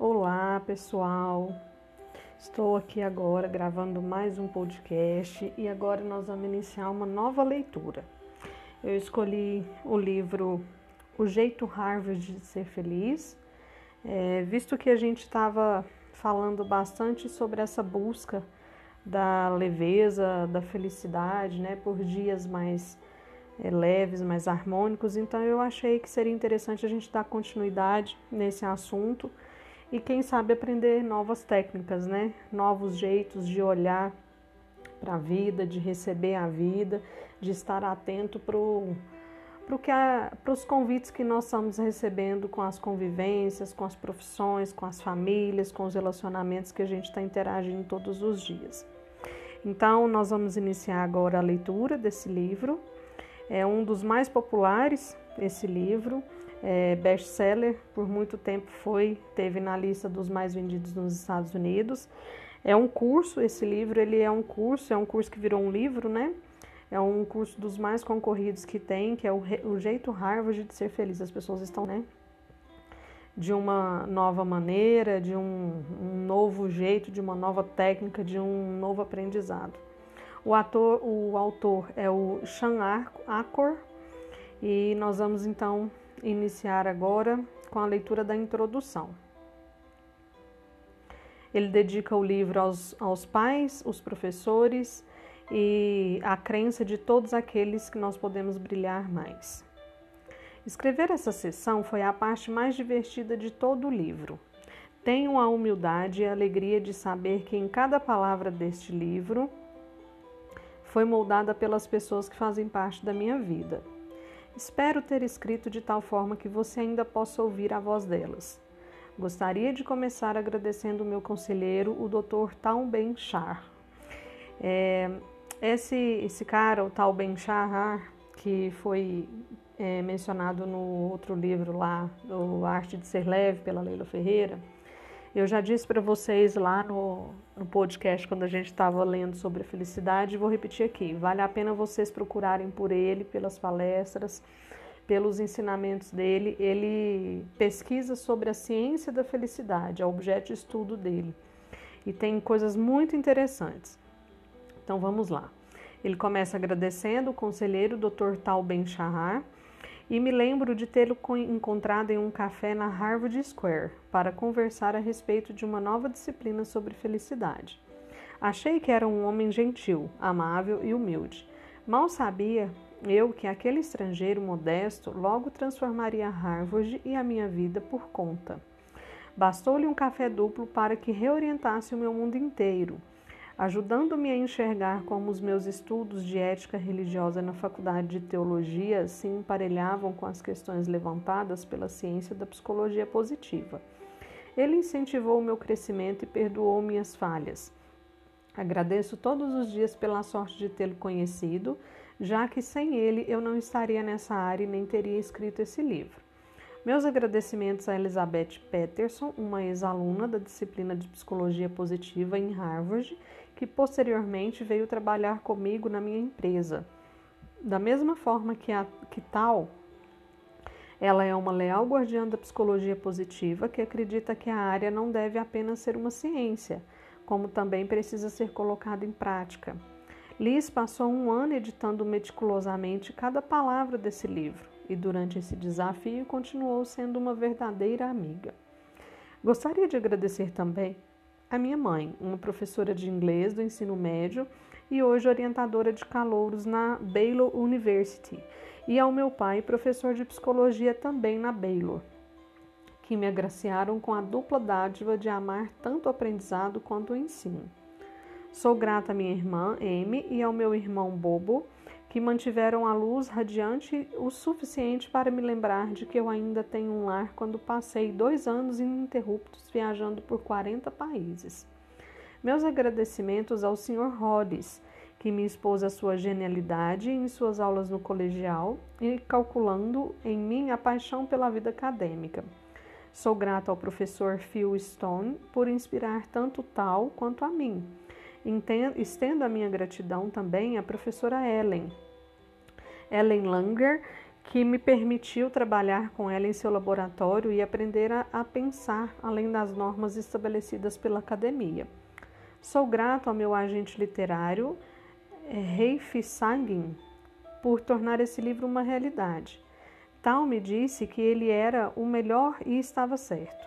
Olá, pessoal. Estou aqui agora gravando mais um podcast e agora nós vamos iniciar uma nova leitura. Eu escolhi o livro O Jeito Harvard de Ser Feliz, é, visto que a gente estava falando bastante sobre essa busca da leveza, da felicidade, né, por dias mais é, leves, mais harmônicos. Então eu achei que seria interessante a gente dar continuidade nesse assunto e quem sabe aprender novas técnicas, né? Novos jeitos de olhar para a vida, de receber a vida, de estar atento para para os convites que nós estamos recebendo com as convivências, com as profissões, com as famílias, com os relacionamentos que a gente está interagindo todos os dias. Então, nós vamos iniciar agora a leitura desse livro. É um dos mais populares, esse livro, é best-seller, por muito tempo foi, teve na lista dos mais vendidos nos Estados Unidos. É um curso, esse livro, ele é um curso, é um curso que virou um livro, né? É um curso dos mais concorridos que tem, que é o, o jeito Harvard de ser feliz. As pessoas estão, né? De uma nova maneira, de um, um novo jeito, de uma nova técnica, de um novo aprendizado. O, ator, o autor é o Sean Acor e nós vamos então iniciar agora com a leitura da introdução. Ele dedica o livro aos, aos pais, os professores e a crença de todos aqueles que nós podemos brilhar mais. Escrever essa sessão foi a parte mais divertida de todo o livro. Tenho a humildade e a alegria de saber que em cada palavra deste livro foi moldada pelas pessoas que fazem parte da minha vida. Espero ter escrito de tal forma que você ainda possa ouvir a voz delas. Gostaria de começar agradecendo o meu conselheiro, o Dr. Tal Ben. É, esse, esse cara, o Tal Ben que foi é, mencionado no outro livro lá, do Arte de Ser Leve, pela Leila Ferreira, eu já disse para vocês lá no, no podcast, quando a gente estava lendo sobre a felicidade, vou repetir aqui: vale a pena vocês procurarem por ele, pelas palestras, pelos ensinamentos dele. Ele pesquisa sobre a ciência da felicidade, é objeto de estudo dele. E tem coisas muito interessantes. Então vamos lá. Ele começa agradecendo o conselheiro Dr. Tal Ben Shahar e me lembro de tê-lo encontrado em um café na Harvard Square para conversar a respeito de uma nova disciplina sobre felicidade. Achei que era um homem gentil, amável e humilde. Mal sabia eu que aquele estrangeiro modesto logo transformaria Harvard e a minha vida por conta. Bastou-lhe um café duplo para que reorientasse o meu mundo inteiro ajudando-me a enxergar como os meus estudos de ética religiosa na Faculdade de Teologia se emparelhavam com as questões levantadas pela ciência da psicologia positiva. Ele incentivou o meu crescimento e perdoou minhas falhas. Agradeço todos os dias pela sorte de tê-lo conhecido, já que sem ele eu não estaria nessa área e nem teria escrito esse livro. Meus agradecimentos a Elizabeth Peterson, uma ex-aluna da disciplina de Psicologia Positiva em Harvard, que posteriormente veio trabalhar comigo na minha empresa. Da mesma forma que a que tal, ela é uma leal guardiã da psicologia positiva que acredita que a área não deve apenas ser uma ciência, como também precisa ser colocada em prática. Liz passou um ano editando meticulosamente cada palavra desse livro e, durante esse desafio, continuou sendo uma verdadeira amiga. Gostaria de agradecer também a minha mãe, uma professora de inglês do ensino médio e hoje orientadora de calouros na Baylor University, e ao meu pai, professor de psicologia também na Baylor, que me agraciaram com a dupla dádiva de amar tanto o aprendizado quanto o ensino. Sou grata à minha irmã, Amy, e ao meu irmão Bobo, que mantiveram a luz radiante o suficiente para me lembrar de que eu ainda tenho um lar quando passei dois anos ininterruptos viajando por 40 países. Meus agradecimentos ao Sr. Rhodes, que me expôs a sua genialidade em suas aulas no colegial e calculando em mim a paixão pela vida acadêmica. Sou grata ao professor Phil Stone por inspirar tanto tal quanto a mim estendo a minha gratidão também à professora Ellen, Ellen Langer, que me permitiu trabalhar com ela em seu laboratório e aprender a, a pensar além das normas estabelecidas pela academia. Sou grato ao meu agente literário, Reif Sagin, por tornar esse livro uma realidade. Tal me disse que ele era o melhor e estava certo.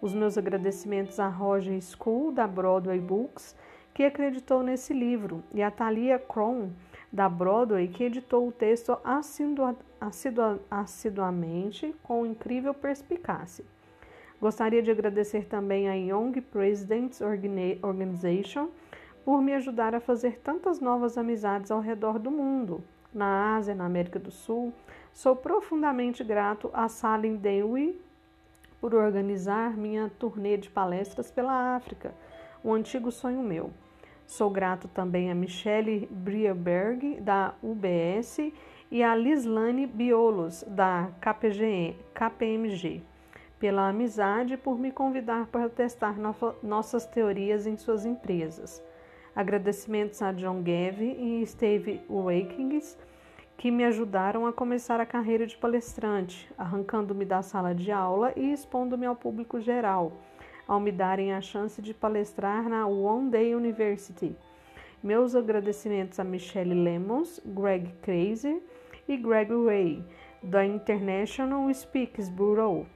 Os meus agradecimentos à Roger School, da Broadway Books, que acreditou nesse livro, e a Thalia Cron, da Broadway, que editou o texto assidua, assidua, assiduamente com incrível perspicácia. Gostaria de agradecer também a Young Presidents Organization por me ajudar a fazer tantas novas amizades ao redor do mundo, na Ásia, na América do Sul. Sou profundamente grato a Salim Dewi por organizar minha turnê de palestras pela África, um antigo sonho meu. Sou grato também a Michelle Brierberg, da UBS, e a Lislane Biolos, da KPG, KPMG, pela amizade por me convidar para testar no, nossas teorias em suas empresas. Agradecimentos a John Gavin e Steve Wakings, que me ajudaram a começar a carreira de palestrante, arrancando-me da sala de aula e expondo-me ao público geral ao me darem a chance de palestrar na One Day University. Meus agradecimentos a Michelle Lemons, Greg Crazy e Greg Ray, da International Speaks Bureau,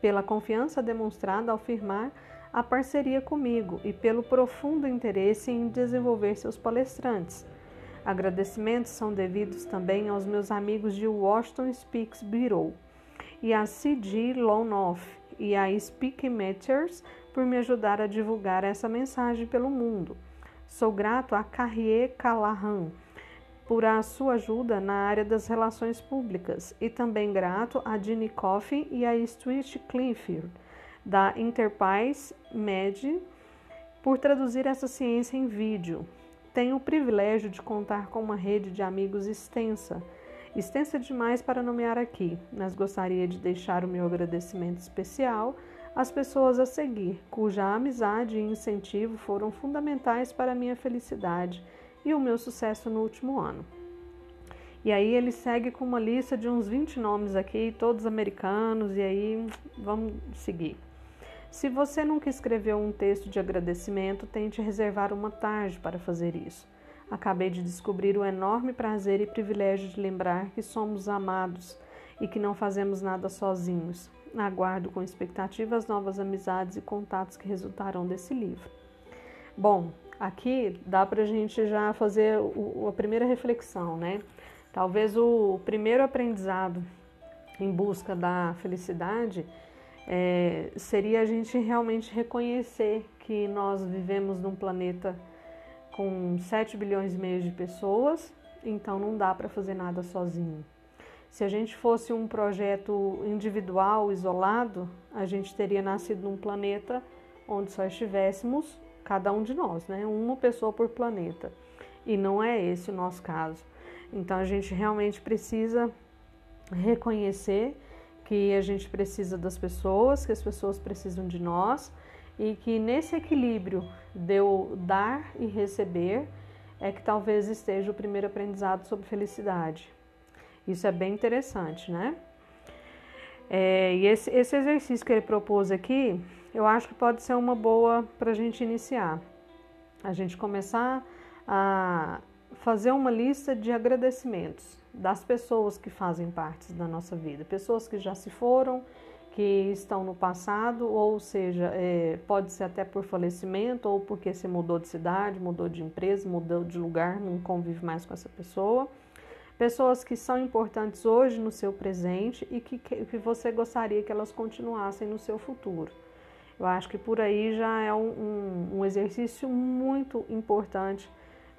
pela confiança demonstrada ao firmar a parceria comigo e pelo profundo interesse em desenvolver seus palestrantes. Agradecimentos são devidos também aos meus amigos de Washington Speaks Bureau e a C.G. Lonoff, e a Speak Matters por me ajudar a divulgar essa mensagem pelo mundo. Sou grato a Carrier Callahan por a sua ajuda na área das relações públicas e também grato a Ginny Coffey e a Stuart Clifford da Enterprise Med por traduzir essa ciência em vídeo. Tenho o privilégio de contar com uma rede de amigos extensa Extensa demais para nomear aqui, mas gostaria de deixar o meu agradecimento especial às pessoas a seguir, cuja amizade e incentivo foram fundamentais para a minha felicidade e o meu sucesso no último ano. E aí ele segue com uma lista de uns 20 nomes aqui, todos americanos, e aí vamos seguir. Se você nunca escreveu um texto de agradecimento, tente reservar uma tarde para fazer isso. Acabei de descobrir o enorme prazer e privilégio de lembrar que somos amados e que não fazemos nada sozinhos. Aguardo com expectativa as novas amizades e contatos que resultarão desse livro. Bom, aqui dá para a gente já fazer o, a primeira reflexão, né? Talvez o primeiro aprendizado em busca da felicidade é, seria a gente realmente reconhecer que nós vivemos num planeta com 7 bilhões e meio de pessoas, então não dá para fazer nada sozinho. Se a gente fosse um projeto individual, isolado, a gente teria nascido num planeta onde só estivéssemos cada um de nós, né? Uma pessoa por planeta. E não é esse o nosso caso. Então a gente realmente precisa reconhecer que a gente precisa das pessoas, que as pessoas precisam de nós e que nesse equilíbrio de eu dar e receber é que talvez esteja o primeiro aprendizado sobre felicidade. Isso é bem interessante, né? É, e esse, esse exercício que ele propôs aqui, eu acho que pode ser uma boa para a gente iniciar. A gente começar a fazer uma lista de agradecimentos das pessoas que fazem parte da nossa vida, pessoas que já se foram que estão no passado, ou seja, é, pode ser até por falecimento ou porque você mudou de cidade, mudou de empresa, mudou de lugar, não convive mais com essa pessoa. Pessoas que são importantes hoje no seu presente e que, que você gostaria que elas continuassem no seu futuro. Eu acho que por aí já é um, um, um exercício muito importante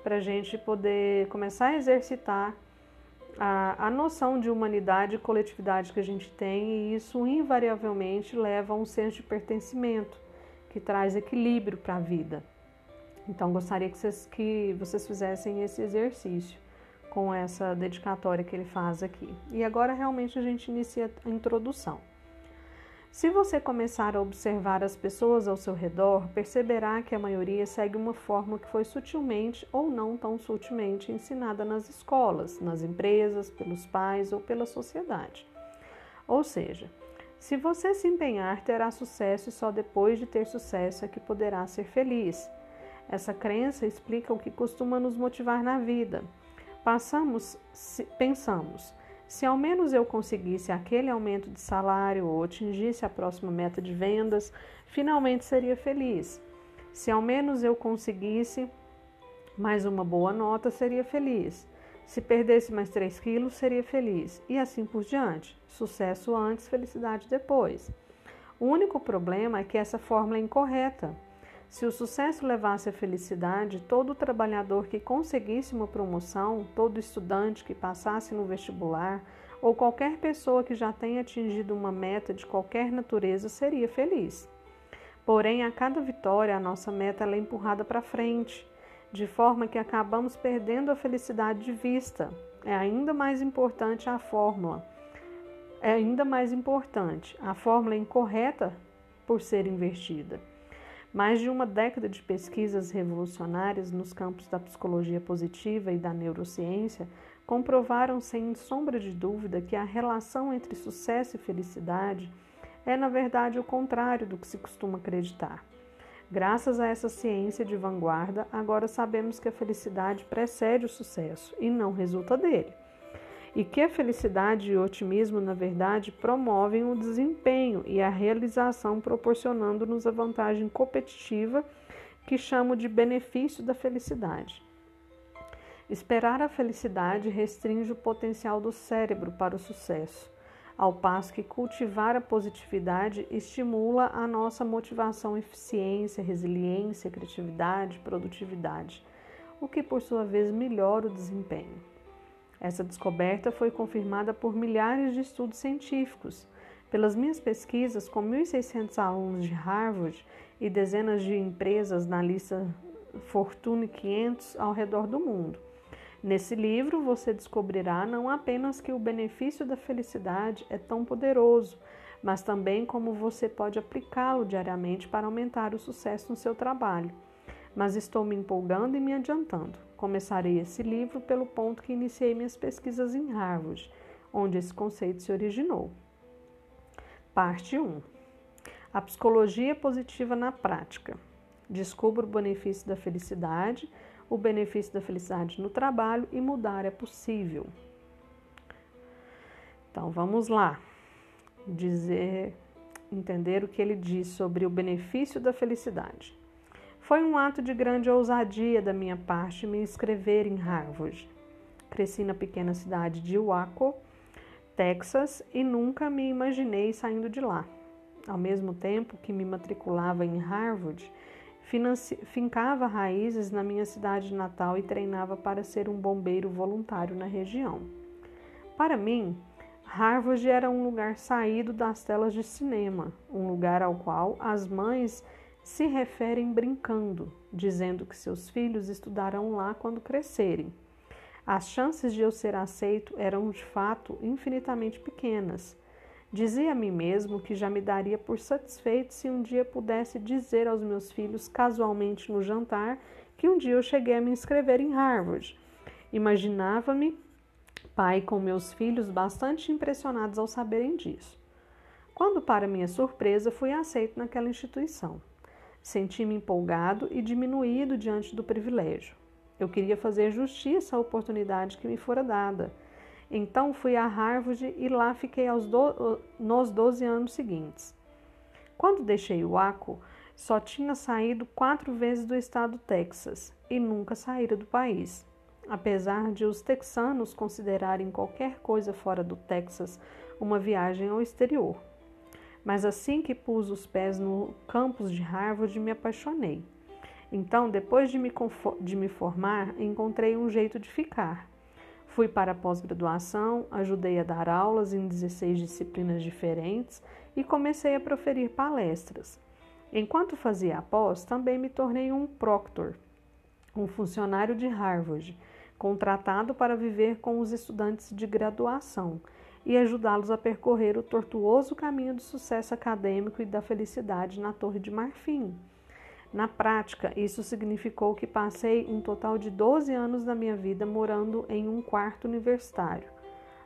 para a gente poder começar a exercitar a, a noção de humanidade e coletividade que a gente tem, e isso invariavelmente leva a um senso de pertencimento, que traz equilíbrio para a vida. Então, gostaria que vocês, que vocês fizessem esse exercício com essa dedicatória que ele faz aqui. E agora, realmente, a gente inicia a introdução. Se você começar a observar as pessoas ao seu redor, perceberá que a maioria segue uma forma que foi sutilmente ou não tão sutilmente ensinada nas escolas, nas empresas, pelos pais ou pela sociedade. Ou seja, se você se empenhar, terá sucesso e só depois de ter sucesso é que poderá ser feliz. Essa crença explica o que costuma nos motivar na vida. Passamos, pensamos, se ao menos eu conseguisse aquele aumento de salário ou atingisse a próxima meta de vendas, finalmente seria feliz. Se ao menos eu conseguisse mais uma boa nota, seria feliz. Se perdesse mais 3 quilos, seria feliz. E assim por diante. Sucesso antes, felicidade depois. O único problema é que essa fórmula é incorreta. Se o sucesso levasse à felicidade, todo trabalhador que conseguisse uma promoção, todo estudante que passasse no vestibular, ou qualquer pessoa que já tenha atingido uma meta de qualquer natureza seria feliz. Porém, a cada vitória, a nossa meta é empurrada para frente, de forma que acabamos perdendo a felicidade de vista. É ainda mais importante a fórmula. É ainda mais importante. A fórmula incorreta por ser invertida. Mais de uma década de pesquisas revolucionárias nos campos da psicologia positiva e da neurociência comprovaram sem sombra de dúvida que a relação entre sucesso e felicidade é, na verdade, o contrário do que se costuma acreditar. Graças a essa ciência de vanguarda, agora sabemos que a felicidade precede o sucesso e não resulta dele e que a felicidade e o otimismo, na verdade, promovem o desempenho e a realização, proporcionando-nos a vantagem competitiva que chamo de benefício da felicidade. Esperar a felicidade restringe o potencial do cérebro para o sucesso, ao passo que cultivar a positividade estimula a nossa motivação, eficiência, resiliência, criatividade, produtividade, o que por sua vez melhora o desempenho. Essa descoberta foi confirmada por milhares de estudos científicos. Pelas minhas pesquisas com 1.600 alunos de Harvard e dezenas de empresas na lista Fortune 500 ao redor do mundo. Nesse livro você descobrirá não apenas que o benefício da felicidade é tão poderoso, mas também como você pode aplicá-lo diariamente para aumentar o sucesso no seu trabalho. Mas estou me empolgando e me adiantando. Começarei esse livro pelo ponto que iniciei minhas pesquisas em Harvard, onde esse conceito se originou. Parte 1. A psicologia positiva na prática. Descubra o benefício da felicidade, o benefício da felicidade no trabalho e mudar é possível. Então vamos lá. Dizer, entender o que ele diz sobre o benefício da felicidade. Foi um ato de grande ousadia da minha parte me inscrever em Harvard. Cresci na pequena cidade de Waco, Texas, e nunca me imaginei saindo de lá. Ao mesmo tempo que me matriculava em Harvard, fincava raízes na minha cidade natal e treinava para ser um bombeiro voluntário na região. Para mim, Harvard era um lugar saído das telas de cinema, um lugar ao qual as mães se referem brincando, dizendo que seus filhos estudarão lá quando crescerem. As chances de eu ser aceito eram de fato infinitamente pequenas. Dizia a mim mesmo que já me daria por satisfeito se um dia pudesse dizer aos meus filhos casualmente no jantar que um dia eu cheguei a me inscrever em Harvard. Imaginava-me pai com meus filhos bastante impressionados ao saberem disso. Quando, para minha surpresa, fui aceito naquela instituição. Senti-me empolgado e diminuído diante do privilégio. Eu queria fazer justiça à oportunidade que me fora dada. Então fui a Harvard e lá fiquei do... nos 12 anos seguintes. Quando deixei o ACO, só tinha saído quatro vezes do estado Texas e nunca saíra do país. Apesar de os texanos considerarem qualquer coisa fora do Texas uma viagem ao exterior. Mas assim que pus os pés no campus de Harvard, me apaixonei. Então, depois de me, de me formar, encontrei um jeito de ficar. Fui para a pós-graduação, ajudei a dar aulas em 16 disciplinas diferentes e comecei a proferir palestras. Enquanto fazia a pós, também me tornei um proctor, um funcionário de Harvard, contratado para viver com os estudantes de graduação e ajudá-los a percorrer o tortuoso caminho do sucesso acadêmico e da felicidade na Torre de Marfim. Na prática, isso significou que passei um total de 12 anos da minha vida morando em um quarto universitário,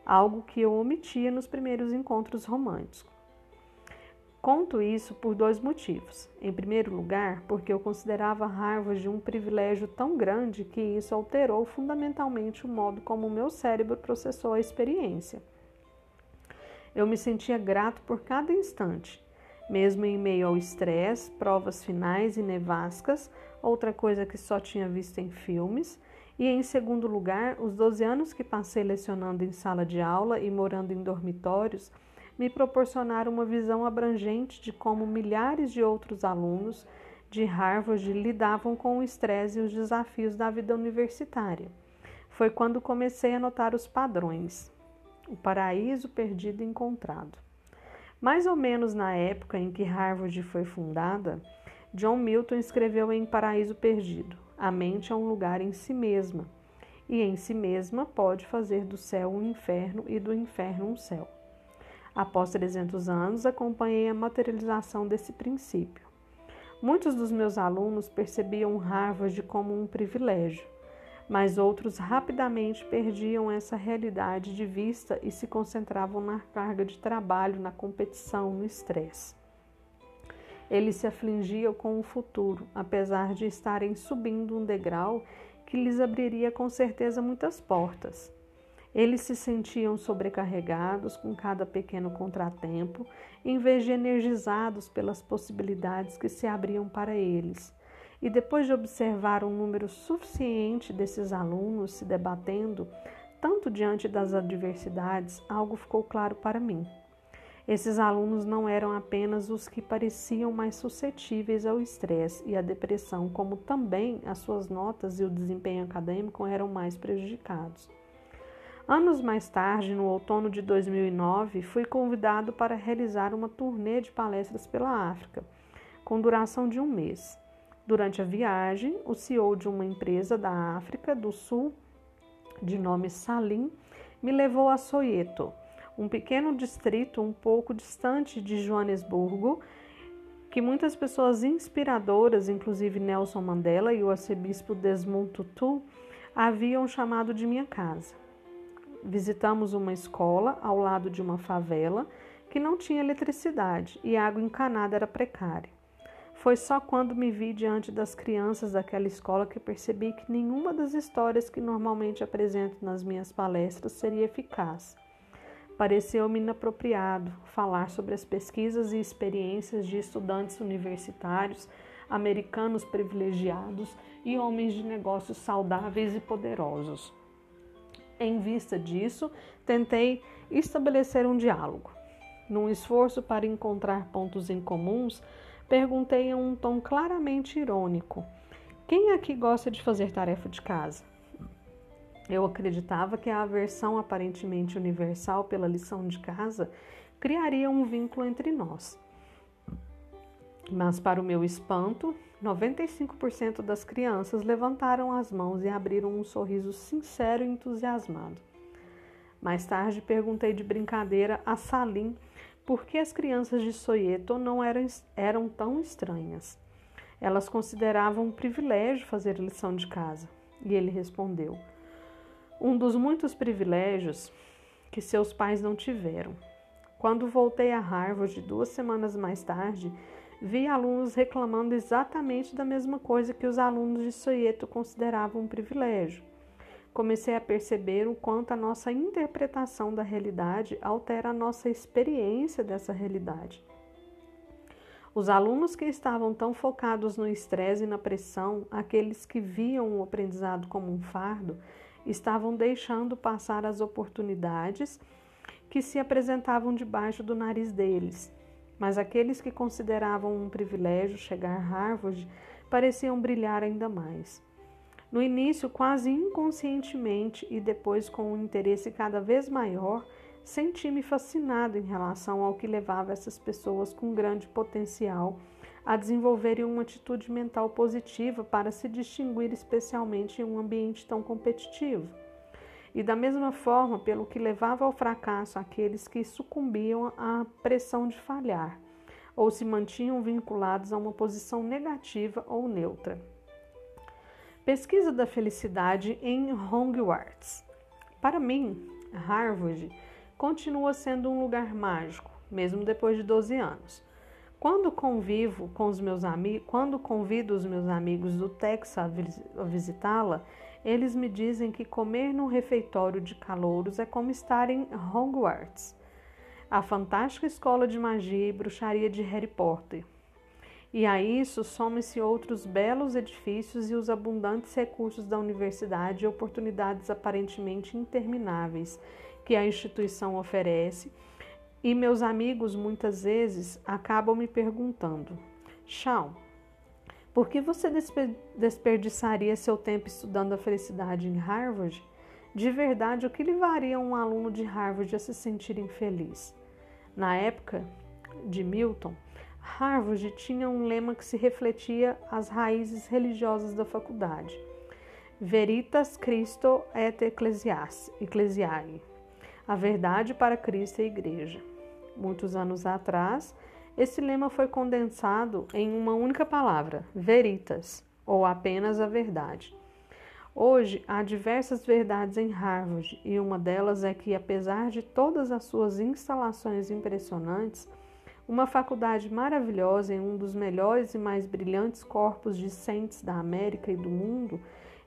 algo que eu omitia nos primeiros encontros românticos. Conto isso por dois motivos. Em primeiro lugar, porque eu considerava Harvard um privilégio tão grande que isso alterou fundamentalmente o modo como o meu cérebro processou a experiência. Eu me sentia grato por cada instante, mesmo em meio ao estresse, provas finais e nevascas, outra coisa que só tinha visto em filmes. E em segundo lugar, os 12 anos que passei lecionando em sala de aula e morando em dormitórios me proporcionaram uma visão abrangente de como milhares de outros alunos de Harvard lidavam com o estresse e os desafios da vida universitária. Foi quando comecei a notar os padrões. O paraíso perdido encontrado. Mais ou menos na época em que Harvard foi fundada, John Milton escreveu em Paraíso Perdido: A mente é um lugar em si mesma, e em si mesma pode fazer do céu um inferno e do inferno um céu. Após 300 anos, acompanhei a materialização desse princípio. Muitos dos meus alunos percebiam Harvard como um privilégio, mas outros rapidamente perdiam essa realidade de vista e se concentravam na carga de trabalho, na competição, no estresse. Eles se afligiam com o futuro, apesar de estarem subindo um degrau que lhes abriria com certeza muitas portas. Eles se sentiam sobrecarregados com cada pequeno contratempo, em vez de energizados pelas possibilidades que se abriam para eles. E depois de observar um número suficiente desses alunos se debatendo, tanto diante das adversidades, algo ficou claro para mim. Esses alunos não eram apenas os que pareciam mais suscetíveis ao estresse e à depressão, como também as suas notas e o desempenho acadêmico eram mais prejudicados. Anos mais tarde, no outono de 2009, fui convidado para realizar uma turnê de palestras pela África, com duração de um mês. Durante a viagem, o CEO de uma empresa da África do Sul, de nome Salim, me levou a Soweto, um pequeno distrito um pouco distante de Joanesburgo, que muitas pessoas inspiradoras, inclusive Nelson Mandela e o arcebispo Desmond Tutu, haviam chamado de minha casa visitamos uma escola ao lado de uma favela que não tinha eletricidade e a água encanada era precária. Foi só quando me vi diante das crianças daquela escola que percebi que nenhuma das histórias que normalmente apresento nas minhas palestras seria eficaz. Pareceu-me inapropriado falar sobre as pesquisas e experiências de estudantes universitários, americanos privilegiados e homens de negócios saudáveis e poderosos. Em vista disso, tentei estabelecer um diálogo. Num esforço para encontrar pontos em comuns, perguntei em um tom claramente irônico: Quem aqui gosta de fazer tarefa de casa? Eu acreditava que a aversão aparentemente universal pela lição de casa criaria um vínculo entre nós. Mas, para o meu espanto, 95% das crianças levantaram as mãos e abriram um sorriso sincero e entusiasmado. Mais tarde perguntei de brincadeira a Salim por que as crianças de Soieto não eram, eram tão estranhas. Elas consideravam um privilégio fazer lição de casa. E ele respondeu: Um dos muitos privilégios que seus pais não tiveram. Quando voltei a Harvard duas semanas mais tarde, vi alunos reclamando exatamente da mesma coisa que os alunos de Soieto consideravam um privilégio. Comecei a perceber o quanto a nossa interpretação da realidade altera a nossa experiência dessa realidade. Os alunos que estavam tão focados no estresse e na pressão, aqueles que viam o aprendizado como um fardo, estavam deixando passar as oportunidades que se apresentavam debaixo do nariz deles, mas aqueles que consideravam um privilégio chegar a Harvard pareciam brilhar ainda mais. No início, quase inconscientemente e depois com um interesse cada vez maior, senti-me fascinado em relação ao que levava essas pessoas com grande potencial a desenvolverem uma atitude mental positiva para se distinguir especialmente em um ambiente tão competitivo. e da mesma forma pelo que levava ao fracasso aqueles que sucumbiam à pressão de falhar ou se mantinham vinculados a uma posição negativa ou neutra. Pesquisa da felicidade em Hogwarts. Para mim, Harvard continua sendo um lugar mágico, mesmo depois de 12 anos. Quando convivo com os meus amigos, quando convido os meus amigos do Texas a visitá-la, eles me dizem que comer num refeitório de calouros é como estar em Hogwarts, a fantástica escola de magia e bruxaria de Harry Potter. E a isso somem-se outros belos edifícios e os abundantes recursos da universidade e oportunidades aparentemente intermináveis que a instituição oferece. E meus amigos muitas vezes acabam me perguntando: Shawn, por que você desperdiçaria seu tempo estudando a felicidade em Harvard? De verdade, o que levaria um aluno de Harvard a se sentir infeliz? Na época de Milton, Harvard tinha um lema que se refletia às raízes religiosas da faculdade: Veritas Christo et Ecclesiae a verdade para Cristo e a Igreja. Muitos anos atrás, esse lema foi condensado em uma única palavra, veritas, ou apenas a verdade. Hoje há diversas verdades em Harvard e uma delas é que, apesar de todas as suas instalações impressionantes, uma faculdade maravilhosa em um dos melhores e mais brilhantes corpos discentes da América e do mundo,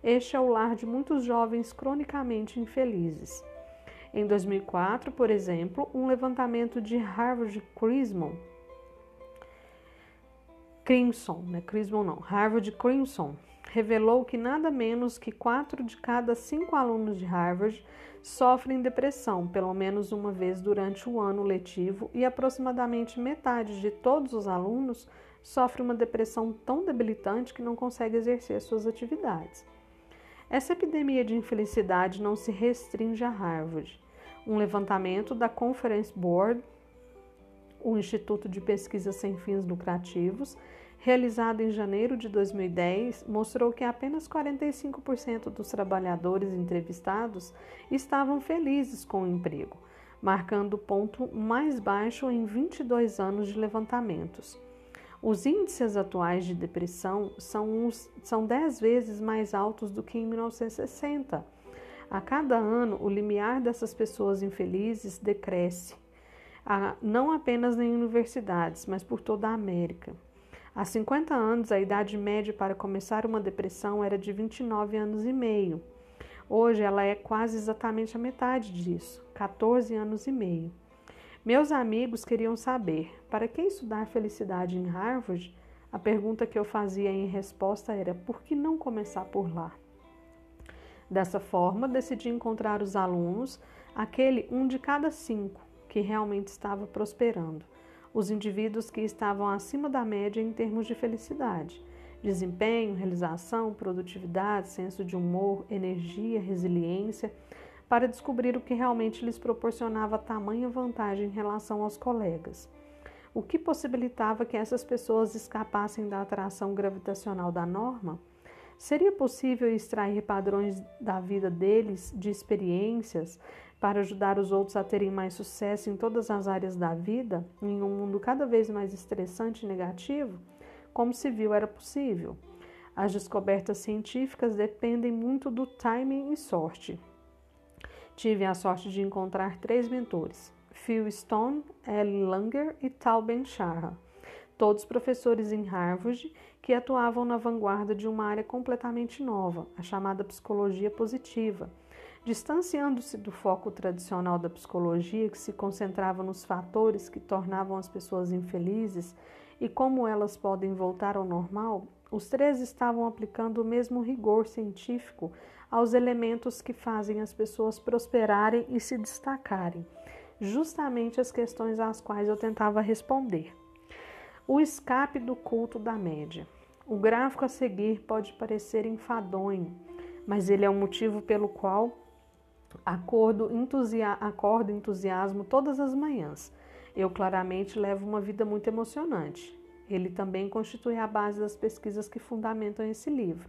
este é o lar de muitos jovens cronicamente infelizes. Em 2004, por exemplo, um levantamento de Harvard Crimson, Crimson, né? Crimson não, Harvard Crimson, revelou que nada menos que quatro de cada cinco alunos de Harvard sofrem depressão pelo menos uma vez durante o ano letivo e aproximadamente metade de todos os alunos sofre uma depressão tão debilitante que não consegue exercer suas atividades. Essa epidemia de infelicidade não se restringe a Harvard. Um levantamento da Conference Board, o Instituto de Pesquisa Sem Fins Lucrativos, realizado em janeiro de 2010, mostrou que apenas 45% dos trabalhadores entrevistados estavam felizes com o emprego, marcando o ponto mais baixo em 22 anos de levantamentos. Os índices atuais de depressão são, são 10 vezes mais altos do que em 1960. A cada ano, o limiar dessas pessoas infelizes decresce, não apenas em universidades, mas por toda a América. Há 50 anos, a idade média para começar uma depressão era de 29 anos e meio. Hoje, ela é quase exatamente a metade disso, 14 anos e meio. Meus amigos queriam saber: para que estudar felicidade em Harvard? A pergunta que eu fazia em resposta era: por que não começar por lá? Dessa forma, decidi encontrar os alunos, aquele um de cada cinco, que realmente estava prosperando, os indivíduos que estavam acima da média em termos de felicidade, desempenho, realização, produtividade, senso de humor, energia, resiliência para descobrir o que realmente lhes proporcionava tamanha vantagem em relação aos colegas. O que possibilitava que essas pessoas escapassem da atração gravitacional da norma? Seria possível extrair padrões da vida deles, de experiências, para ajudar os outros a terem mais sucesso em todas as áreas da vida, em um mundo cada vez mais estressante e negativo? Como se viu, era possível. As descobertas científicas dependem muito do timing e sorte. Tive a sorte de encontrar três mentores: Phil Stone, Ellie Langer e Tal Ben-Shahar, todos professores em Harvard que atuavam na vanguarda de uma área completamente nova, a chamada psicologia positiva. Distanciando-se do foco tradicional da psicologia, que se concentrava nos fatores que tornavam as pessoas infelizes e como elas podem voltar ao normal, os três estavam aplicando o mesmo rigor científico aos elementos que fazem as pessoas prosperarem e se destacarem, justamente as questões às quais eu tentava responder. O escape do culto da média. O gráfico a seguir pode parecer enfadonho, mas ele é o motivo pelo qual acordo, entusia acordo entusiasmo todas as manhãs. Eu claramente levo uma vida muito emocionante. Ele também constitui a base das pesquisas que fundamentam esse livro.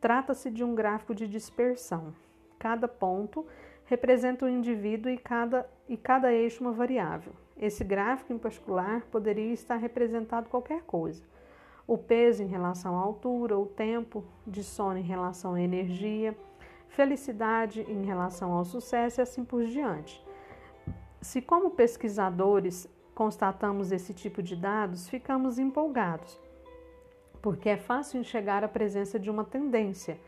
Trata-se de um gráfico de dispersão. Cada ponto representa um indivíduo e cada, e cada eixo uma variável. Esse gráfico em particular poderia estar representado qualquer coisa. O peso em relação à altura, o tempo de sono em relação à energia, felicidade em relação ao sucesso e assim por diante. Se, como pesquisadores, constatamos esse tipo de dados, ficamos empolgados, porque é fácil enxergar a presença de uma tendência,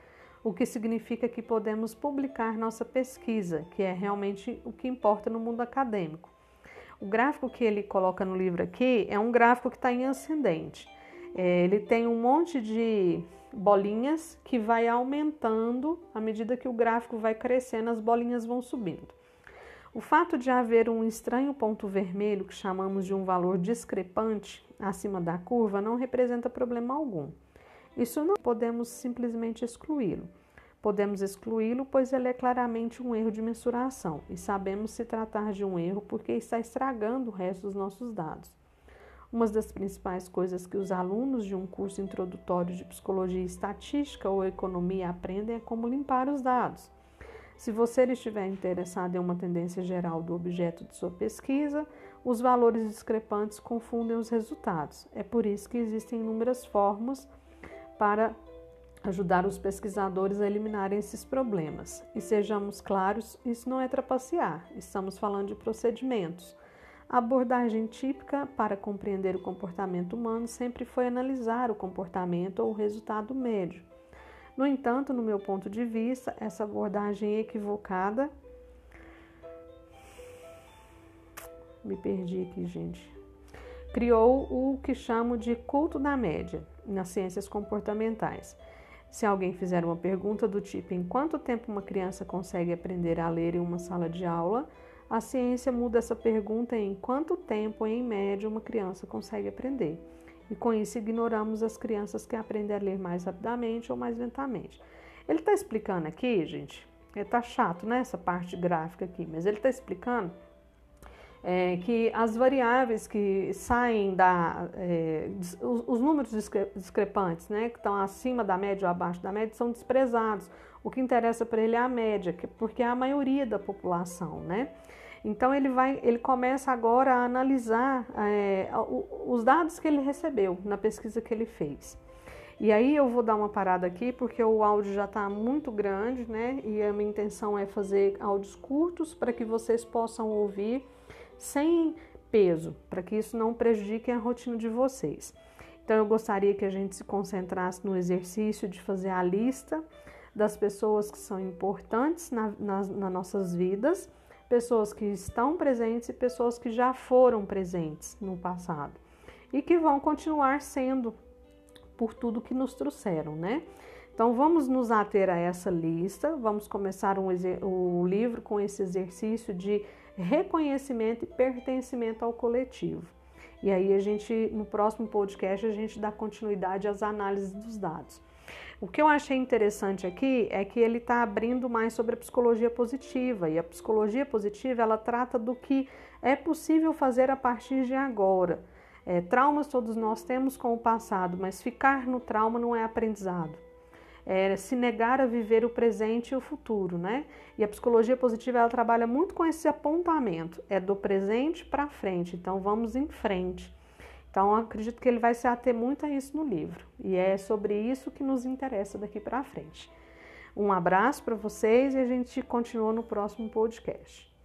o que significa que podemos publicar nossa pesquisa, que é realmente o que importa no mundo acadêmico. O gráfico que ele coloca no livro aqui é um gráfico que está em ascendente. É, ele tem um monte de bolinhas que vai aumentando à medida que o gráfico vai crescendo, as bolinhas vão subindo. O fato de haver um estranho ponto vermelho, que chamamos de um valor discrepante, acima da curva, não representa problema algum. Isso não podemos simplesmente excluí-lo. Podemos excluí-lo, pois ele é claramente um erro de mensuração e sabemos se tratar de um erro porque está estragando o resto dos nossos dados. Uma das principais coisas que os alunos de um curso introdutório de psicologia estatística ou economia aprendem é como limpar os dados. Se você estiver interessado em uma tendência geral do objeto de sua pesquisa, os valores discrepantes confundem os resultados. É por isso que existem inúmeras formas para ajudar os pesquisadores a eliminarem esses problemas. E sejamos claros, isso não é trapacear, estamos falando de procedimentos. A abordagem típica para compreender o comportamento humano sempre foi analisar o comportamento ou o resultado médio. No entanto, no meu ponto de vista, essa abordagem equivocada. Me perdi aqui, gente. Criou o que chamo de culto da média nas ciências comportamentais. Se alguém fizer uma pergunta do tipo em quanto tempo uma criança consegue aprender a ler em uma sala de aula, a ciência muda essa pergunta em quanto tempo, em média, uma criança consegue aprender e com isso ignoramos as crianças que aprendem a ler mais rapidamente ou mais lentamente. Ele está explicando aqui, gente, está chato né, essa parte gráfica aqui, mas ele está explicando é, que as variáveis que saem da. É, os, os, números discrepantes, né, que estão acima da média ou abaixo da média, são desprezados. O que interessa para ele é a média, porque é a maioria da população, né? Então ele vai, ele começa agora a analisar é, os dados que ele recebeu na pesquisa que ele fez. E aí eu vou dar uma parada aqui porque o áudio já está muito grande, né? E a minha intenção é fazer áudios curtos para que vocês possam ouvir sem peso, para que isso não prejudique a rotina de vocês. Então eu gostaria que a gente se concentrasse no exercício de fazer a lista das pessoas que são importantes na, nas, nas nossas vidas pessoas que estão presentes e pessoas que já foram presentes no passado e que vão continuar sendo por tudo que nos trouxeram, né? Então vamos nos ater a essa lista, vamos começar um, o livro com esse exercício de reconhecimento e pertencimento ao coletivo. E aí a gente, no próximo podcast, a gente dá continuidade às análises dos dados. O que eu achei interessante aqui é que ele está abrindo mais sobre a psicologia positiva e a psicologia positiva ela trata do que é possível fazer a partir de agora. É, traumas todos nós temos com o passado, mas ficar no trauma não é aprendizado. É se negar a viver o presente e o futuro, né? E a psicologia positiva ela trabalha muito com esse apontamento, é do presente para frente. Então vamos em frente. Então, acredito que ele vai se ater muito a isso no livro. E é sobre isso que nos interessa daqui para frente. Um abraço para vocês e a gente continua no próximo podcast.